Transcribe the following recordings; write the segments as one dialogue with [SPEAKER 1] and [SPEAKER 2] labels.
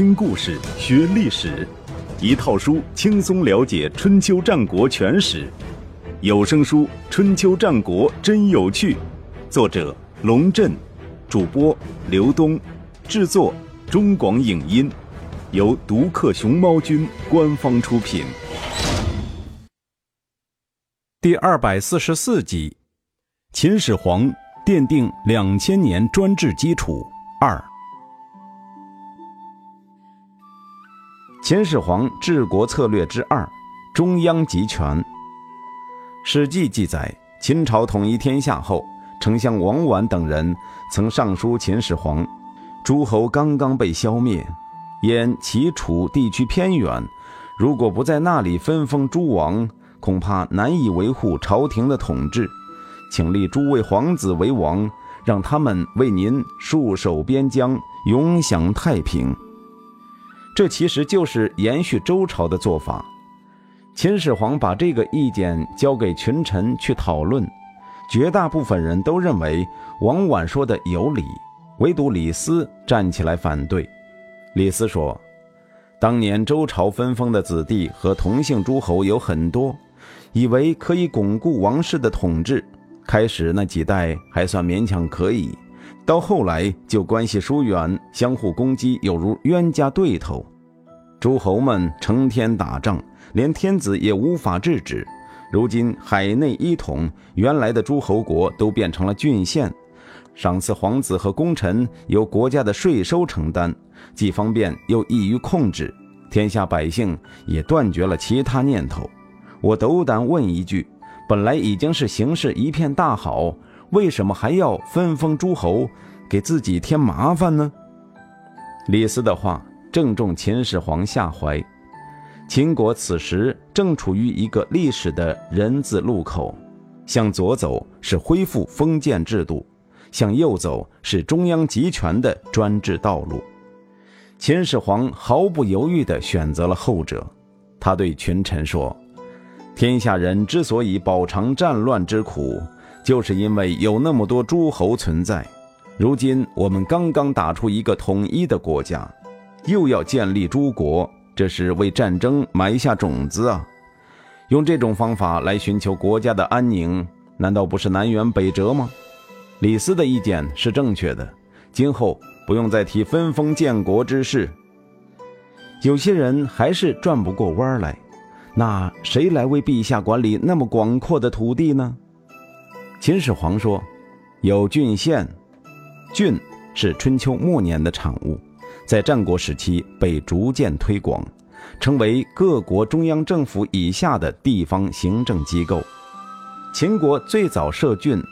[SPEAKER 1] 听故事学历史，一套书轻松了解春秋战国全史。有声书《春秋战国真有趣》，作者龙震，主播刘东，制作中广影音，由独克熊猫君官方出品。第二百四十四集，秦始皇奠定两千年专制基础二。
[SPEAKER 2] 秦始皇治国策略之二：中央集权。《史记》记载，秦朝统一天下后，丞相王绾等人曾上书秦始皇：诸侯刚刚被消灭，燕、齐、楚地区偏远，如果不在那里分封诸王，恐怕难以维护朝廷的统治。请立诸位皇子为王，让他们为您戍守边疆，永享太平。这其实就是延续周朝的做法。秦始皇把这个意见交给群臣去讨论，绝大部分人都认为王绾说的有理，唯独李斯站起来反对。李斯说：“当年周朝分封的子弟和同姓诸侯有很多，以为可以巩固王室的统治，开始那几代还算勉强可以。”到后来就关系疏远，相互攻击，有如冤家对头。诸侯们成天打仗，连天子也无法制止。如今海内一统，原来的诸侯国都变成了郡县，赏赐皇子和功臣由国家的税收承担，既方便又易于控制。天下百姓也断绝了其他念头。我斗胆问一句：本来已经是形势一片大好。为什么还要分封诸侯，给自己添麻烦呢？李斯的话正中秦始皇下怀。秦国此时正处于一个历史的人字路口，向左走是恢复封建制度，向右走是中央集权的专制道路。秦始皇毫不犹豫地选择了后者。他对群臣说：“天下人之所以饱尝战乱之苦。”就是因为有那么多诸侯存在，如今我们刚刚打出一个统一的国家，又要建立诸国，这是为战争埋下种子啊！用这种方法来寻求国家的安宁，难道不是南辕北辙吗？李斯的意见是正确的，今后不用再提分封建国之事。有些人还是转不过弯来，那谁来为陛下管理那么广阔的土地呢？秦始皇说：“有郡县，郡是春秋末年的产物，在战国时期被逐渐推广，成为各国中央政府以下的地方行政机构。秦国最早设郡，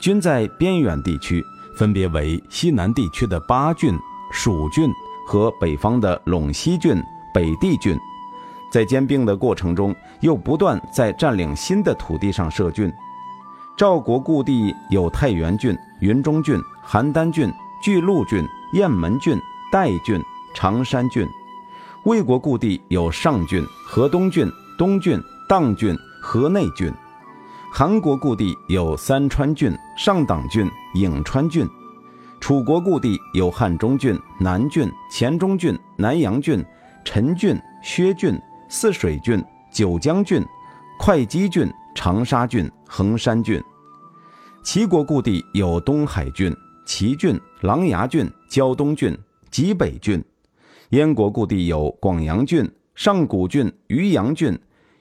[SPEAKER 2] 均在边远地区，分别为西南地区的巴郡、蜀郡和北方的陇西郡、北地郡。在兼并的过程中，又不断在占领新的土地上设郡。”赵国故地有太原郡、云中郡、邯郸郡、巨鹿郡、雁门郡、代郡、常山郡；魏国故地有上郡、河东郡、东郡、砀郡、河内郡；韩国故地有三川郡、上党郡、颍川郡；楚国故地有汉中郡、南郡、黔中郡、南阳郡、陈郡、薛郡、泗水郡、九江郡、会稽郡。长沙郡、衡山郡，齐国故地有东海郡、齐郡、琅琊郡、胶东郡、济北郡；燕国故地有广阳郡、上古郡、渔阳郡、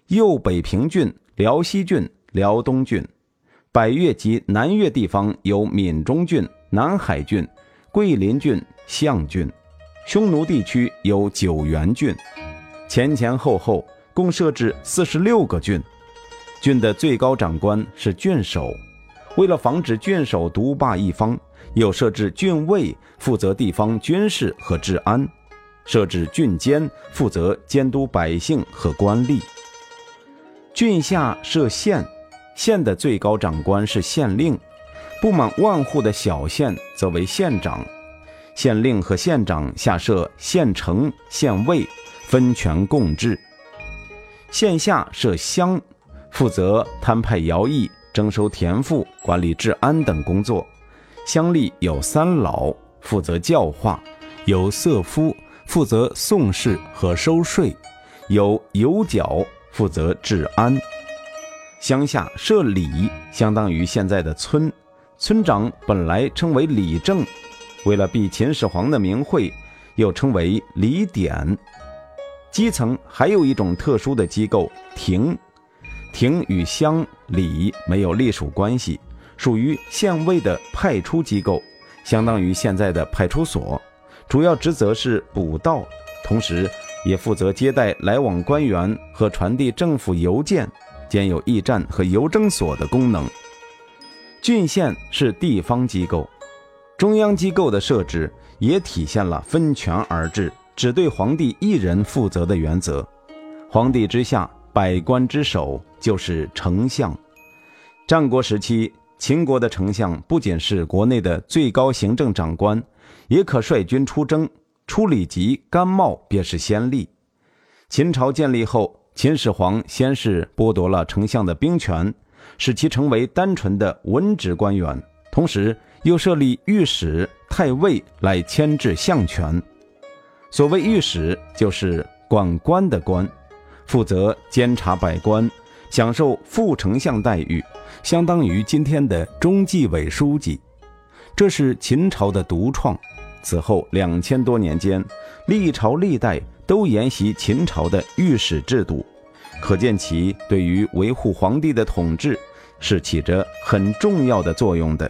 [SPEAKER 2] 右北平郡、辽西郡、辽东郡。百越及南越地方有闽中郡、南海郡、桂林郡、象郡；匈奴地区有九原郡，前前后后共设置四十六个郡。郡的最高长官是郡守，为了防止郡守独霸一方，又设置郡尉负责地方军事和治安，设置郡监负责监督百姓和官吏。郡下设县，县的最高长官是县令，不满万户的小县则为县长，县令和县长下设县丞、县尉，分权共治。县下设乡。负责摊派徭役、征收田赋、管理治安等工作。乡吏有三老，负责教化；有色夫，负责送事和收税；有有角负责治安。乡下设里，相当于现在的村，村长本来称为里正，为了避秦始皇的名讳，又称为里典。基层还有一种特殊的机构亭，亭与乡里没有隶属关系，属于县尉的派出机构，相当于现在的派出所，主要职责是补道，同时也负责接待来往官员和传递政府邮件，兼有驿站和邮政所的功能。郡县是地方机构，中央机构的设置也体现了分权而治。只对皇帝一人负责的原则，皇帝之下，百官之首就是丞相。战国时期，秦国的丞相不仅是国内的最高行政长官，也可率军出征，出礼级、甘茂便是先例。秦朝建立后，秦始皇先是剥夺了丞相的兵权，使其成为单纯的文职官员，同时又设立御史、太尉来牵制相权。所谓御史，就是管官的官，负责监察百官，享受副丞相待遇，相当于今天的中纪委书记。这是秦朝的独创。此后两千多年间，历朝历代都沿袭秦朝的御史制度，可见其对于维护皇帝的统治是起着很重要的作用的。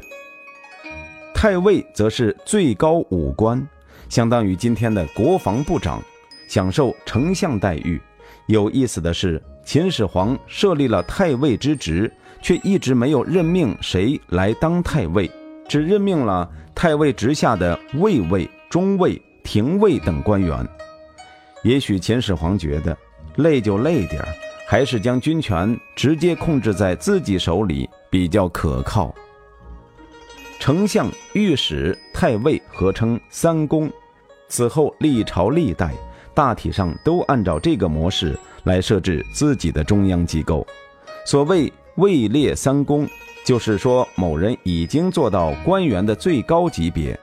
[SPEAKER 2] 太尉则是最高武官。相当于今天的国防部长，享受丞相待遇。有意思的是，秦始皇设立了太尉之职，却一直没有任命谁来当太尉，只任命了太尉职下的卫尉、中尉、廷尉等官员。也许秦始皇觉得累就累点儿，还是将军权直接控制在自己手里比较可靠。丞相、御史、太尉合称三公，此后历朝历代大体上都按照这个模式来设置自己的中央机构。所谓位列三公，就是说某人已经做到官员的最高级别，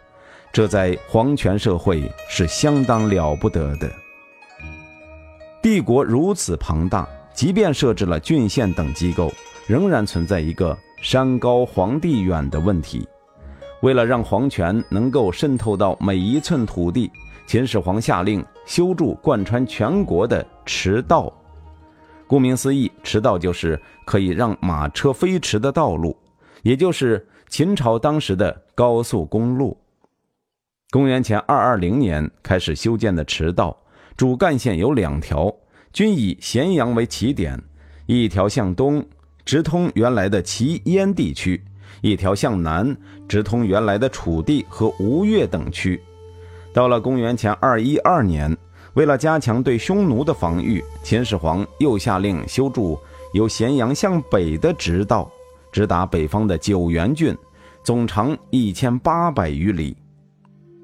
[SPEAKER 2] 这在皇权社会是相当了不得的。帝国如此庞大，即便设置了郡县等机构，仍然存在一个山高皇帝远的问题。为了让皇权能够渗透到每一寸土地，秦始皇下令修筑贯穿全国的驰道。顾名思义，驰道就是可以让马车飞驰的道路，也就是秦朝当时的高速公路。公元前二二零年开始修建的驰道，主干线有两条，均以咸阳为起点，一条向东，直通原来的齐燕地区。一条向南直通原来的楚地和吴越等区。到了公元前二一二年，为了加强对匈奴的防御，秦始皇又下令修筑由咸阳向北的直道，直达北方的九原郡，总长一千八百余里。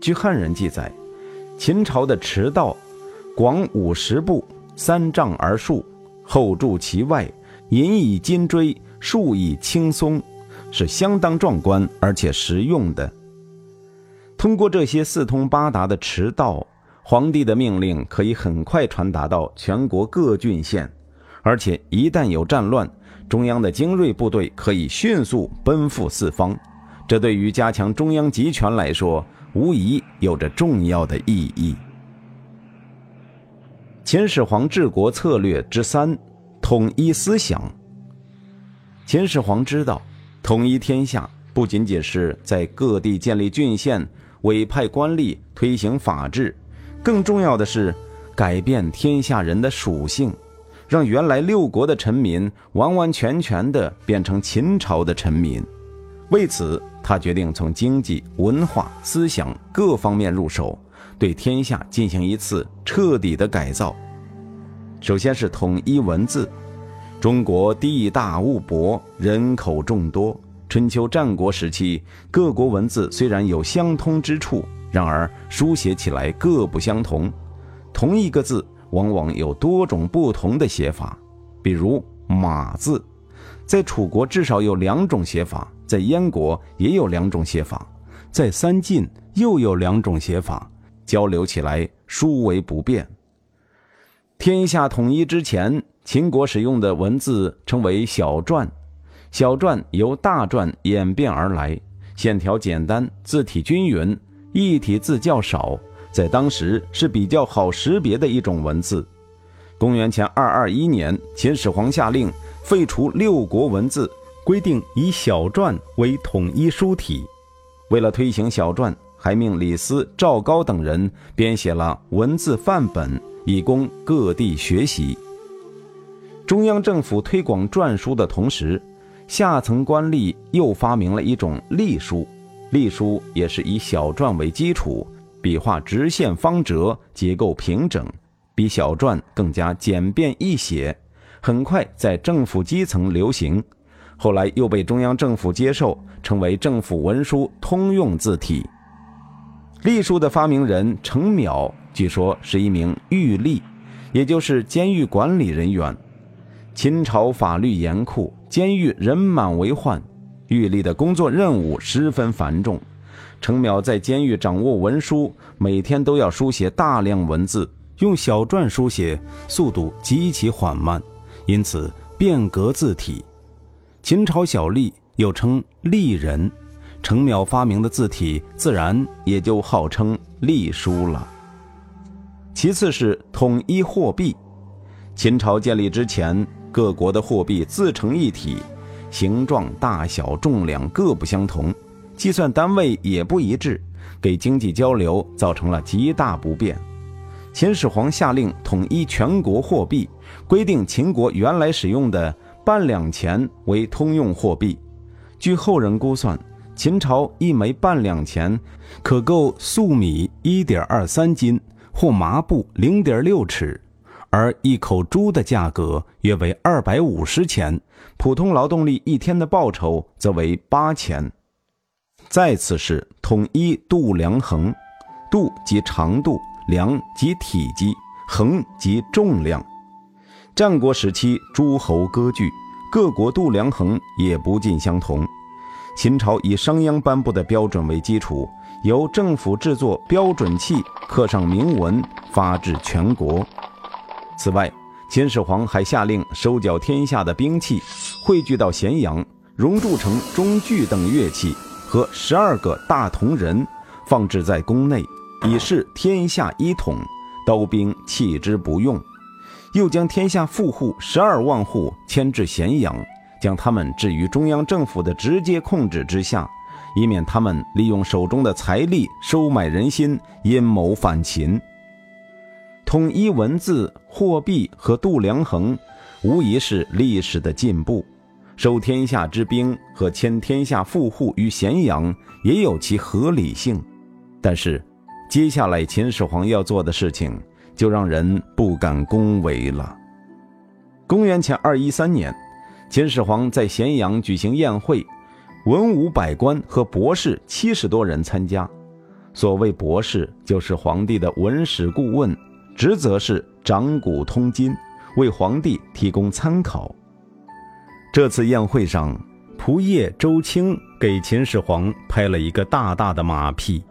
[SPEAKER 2] 据汉人记载，秦朝的驰道广五十步，三丈而竖，后筑其外，引以金锥，树以青松。是相当壮观而且实用的。通过这些四通八达的驰道，皇帝的命令可以很快传达到全国各郡县，而且一旦有战乱，中央的精锐部队可以迅速奔赴四方。这对于加强中央集权来说，无疑有着重要的意义。秦始皇治国策略之三：统一思想。秦始皇知道。统一天下不仅仅是在各地建立郡县、委派官吏、推行法治，更重要的是改变天下人的属性，让原来六国的臣民完完全全的变成秦朝的臣民。为此，他决定从经济、文化、思想各方面入手，对天下进行一次彻底的改造。首先是统一文字。中国地大物博，人口众多。春秋战国时期，各国文字虽然有相通之处，然而书写起来各不相同。同一个字往往有多种不同的写法。比如“马”字，在楚国至少有两种写法，在燕国也有两种写法，在三晋又有两种写法，交流起来殊为不便。天下统一之前，秦国使用的文字称为小篆，小篆由大篆演变而来，线条简单，字体均匀，异体字较少，在当时是比较好识别的一种文字。公元前二二一年，秦始皇下令废除六国文字，规定以小篆为统一书体。为了推行小篆，还命李斯、赵高等人编写了文字范本。以供各地学习。中央政府推广篆书的同时，下层官吏又发明了一种隶书。隶书也是以小篆为基础，笔画直线方折，结构平整，比小篆更加简便易写，很快在政府基层流行。后来又被中央政府接受，成为政府文书通用字体。隶书的发明人程邈。据说是一名狱吏，也就是监狱管理人员。秦朝法律严酷，监狱人满为患，狱吏的工作任务十分繁重。程邈在监狱掌握文书，每天都要书写大量文字，用小篆书写，速度极其缓慢，因此变革字体。秦朝小吏又称吏人，程邈发明的字体自然也就号称隶书了。其次是统一货币。秦朝建立之前，各国的货币自成一体，形状、大小、重量各不相同，计算单位也不一致，给经济交流造成了极大不便。秦始皇下令统一全国货币，规定秦国原来使用的半两钱为通用货币。据后人估算，秦朝一枚半两钱可购粟米一点二三斤。或麻布零点六尺，而一口猪的价格约为二百五十钱，普通劳动力一天的报酬则为八钱。再次是统一度量衡，度即长度，量即体积，衡即重量。战国时期诸侯割据，各国度量衡也不尽相同。秦朝以商鞅颁布的标准为基础。由政府制作标准器，刻上铭文，发至全国。此外，秦始皇还下令收缴天下的兵器，汇聚到咸阳，熔铸成中锯等乐器和十二个大铜人，放置在宫内，以示天下一统，刀兵弃之不用。又将天下富户十二万户迁至咸阳，将他们置于中央政府的直接控制之下。以免他们利用手中的财力收买人心，阴谋反秦。统一文字、货币和度量衡，无疑是历史的进步。收天下之兵和迁天下富户于咸阳，也有其合理性。但是，接下来秦始皇要做的事情，就让人不敢恭维了。公元前二一三年，秦始皇在咸阳举行宴会。文武百官和博士七十多人参加。所谓博士，就是皇帝的文史顾问，职责是掌古通今，为皇帝提供参考。这次宴会上，仆射周清给秦始皇拍了一个大大的马屁。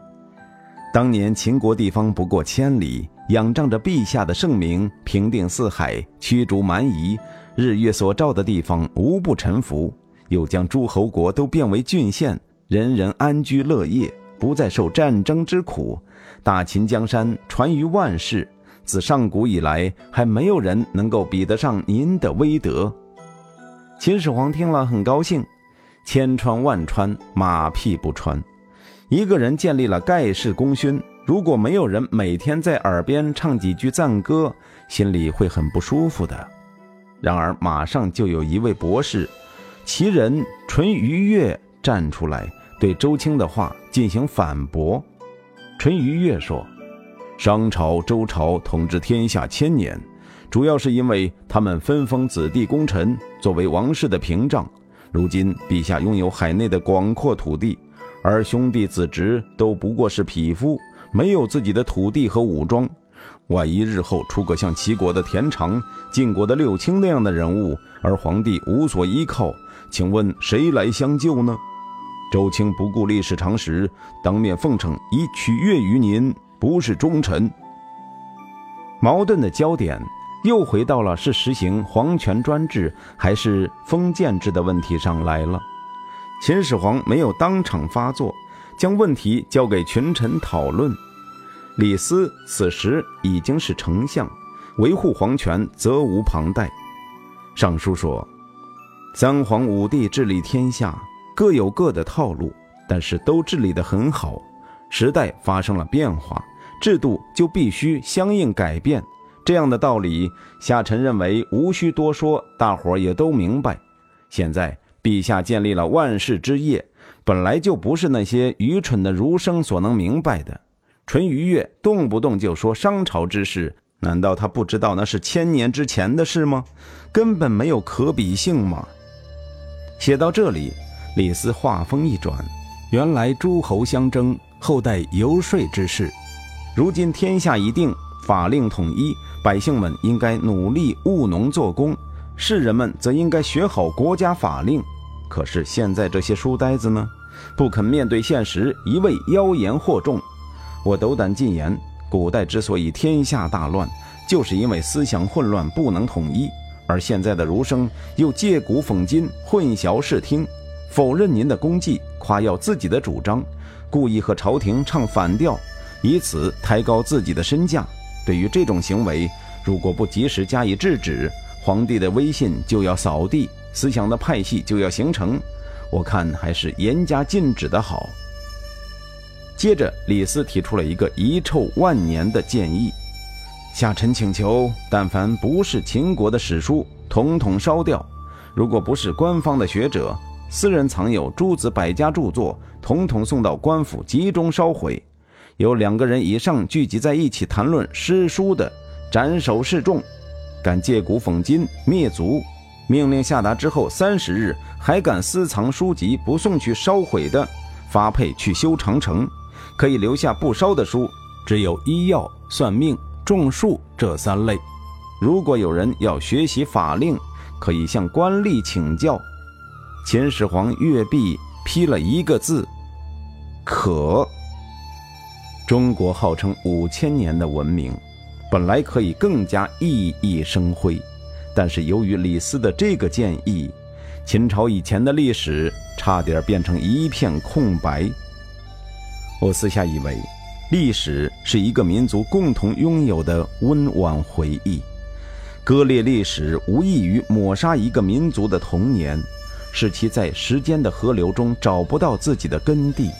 [SPEAKER 2] 当年秦国地方不过千里，仰仗着陛下的圣明，平定四海，驱逐蛮夷，日月所照的地方无不臣服。又将诸侯国都变为郡县，人人安居乐业，不再受战争之苦。大秦江山传于万世，自上古以来，还没有人能够比得上您的威德。秦始皇听了很高兴，千穿万穿，马屁不穿。一个人建立了盖世功勋，如果没有人每天在耳边唱几句赞歌，心里会很不舒服的。然而，马上就有一位博士。其人淳于越站出来对周青的话进行反驳。淳于越说：“商朝、周朝统治天下千年，主要是因为他们分封子弟功臣作为王室的屏障。如今陛下拥有海内的广阔土地，而兄弟子侄都不过是匹夫，没有自己的土地和武装。万一日后出个像齐国的田常、晋国的六卿那样的人物，而皇帝无所依靠。”请问谁来相救呢？周青不顾历史常识，当面奉承以取悦于您，不是忠臣。矛盾的焦点又回到了是实行皇权专制还是封建制的问题上来了。秦始皇没有当场发作，将问题交给群臣讨论。李斯此时已经是丞相，维护皇权责无旁贷。上书说：“三皇五帝治理天下，各有各的套路，但是都治理得很好。时代发生了变化，制度就必须相应改变。这样的道理，夏臣认为无需多说，大伙儿也都明白。现在。”陛下建立了万世之业，本来就不是那些愚蠢的儒生所能明白的。淳于越动不动就说商朝之事，难道他不知道那是千年之前的事吗？根本没有可比性吗？写到这里，李斯话锋一转，原来诸侯相争，后代游说之事，如今天下已定，法令统一，百姓们应该努力务农做工，士人们则应该学好国家法令。可是现在这些书呆子呢，不肯面对现实，一味妖言惑众。我斗胆进言，古代之所以天下大乱，就是因为思想混乱，不能统一。而现在的儒生又借古讽今，混淆视听，否认您的功绩，夸耀自己的主张，故意和朝廷唱反调，以此抬高自己的身价。对于这种行为，如果不及时加以制止，皇帝的威信就要扫地。思想的派系就要形成，我看还是严加禁止的好。接着，李斯提出了一个遗臭万年的建议：下臣请求，但凡不是秦国的史书，统统烧掉；如果不是官方的学者，私人藏有诸子百家著作，统统送到官府集中烧毁；有两个人以上聚集在一起谈论诗书的，斩首示众；敢借古讽今，灭族。命令下达之后三十日，还敢私藏书籍不送去烧毁的，发配去修长城。可以留下不烧的书，只有医药、算命、种树这三类。如果有人要学习法令，可以向官吏请教。秦始皇阅毕，批了一个字：可。中国号称五千年的文明，本来可以更加熠熠生辉。但是由于李斯的这个建议，秦朝以前的历史差点变成一片空白。我私下以为，历史是一个民族共同拥有的温婉回忆，割裂历史无异于抹杀一个民族的童年，使其在时间的河流中找不到自己的根地。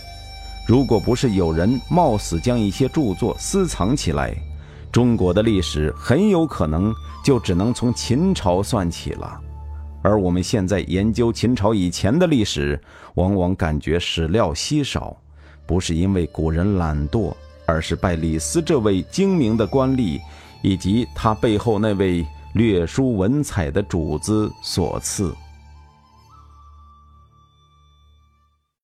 [SPEAKER 2] 如果不是有人冒死将一些著作私藏起来，中国的历史很有可能就只能从秦朝算起了，而我们现在研究秦朝以前的历史，往往感觉史料稀少，不是因为古人懒惰，而是拜李斯这位精明的官吏以及他背后那位略输文采的主子所赐。